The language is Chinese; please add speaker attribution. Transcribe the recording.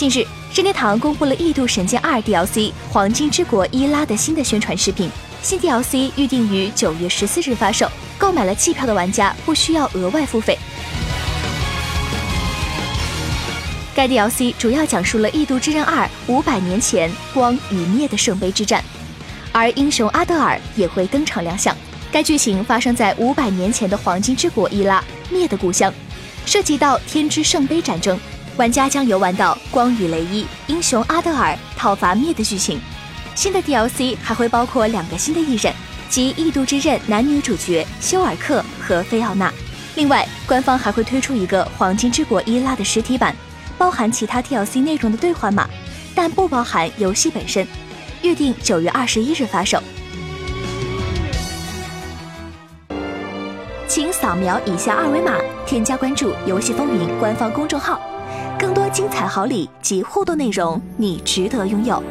Speaker 1: 近日，任天堂公布了《异度神剑二》DLC《黄金之国伊拉》的新的宣传视频。新 DLC 预定于九月十四日发售，购买了季票的玩家不需要额外付费。该 DLC 主要讲述了《异度之刃二》五百年前光与灭的圣杯之战，而英雄阿德尔也会登场亮相。该剧情发生在五百年前的黄金之国伊拉灭的故乡，涉及到天之圣杯战争。玩家将游玩到光与雷伊、英雄阿德尔讨伐灭的剧情。新的 DLC 还会包括两个新的艺人，即《异度之刃》男女主角休尔克和菲奥娜。另外，官方还会推出一个《黄金之国伊拉》的实体版，包含其他 DLC 内容的兑换码，但不包含游戏本身。预定九月二十一日发售。请扫描以下二维码，添加关注“游戏风云”官方公众号。更多精彩好礼及互动内容，你值得拥有。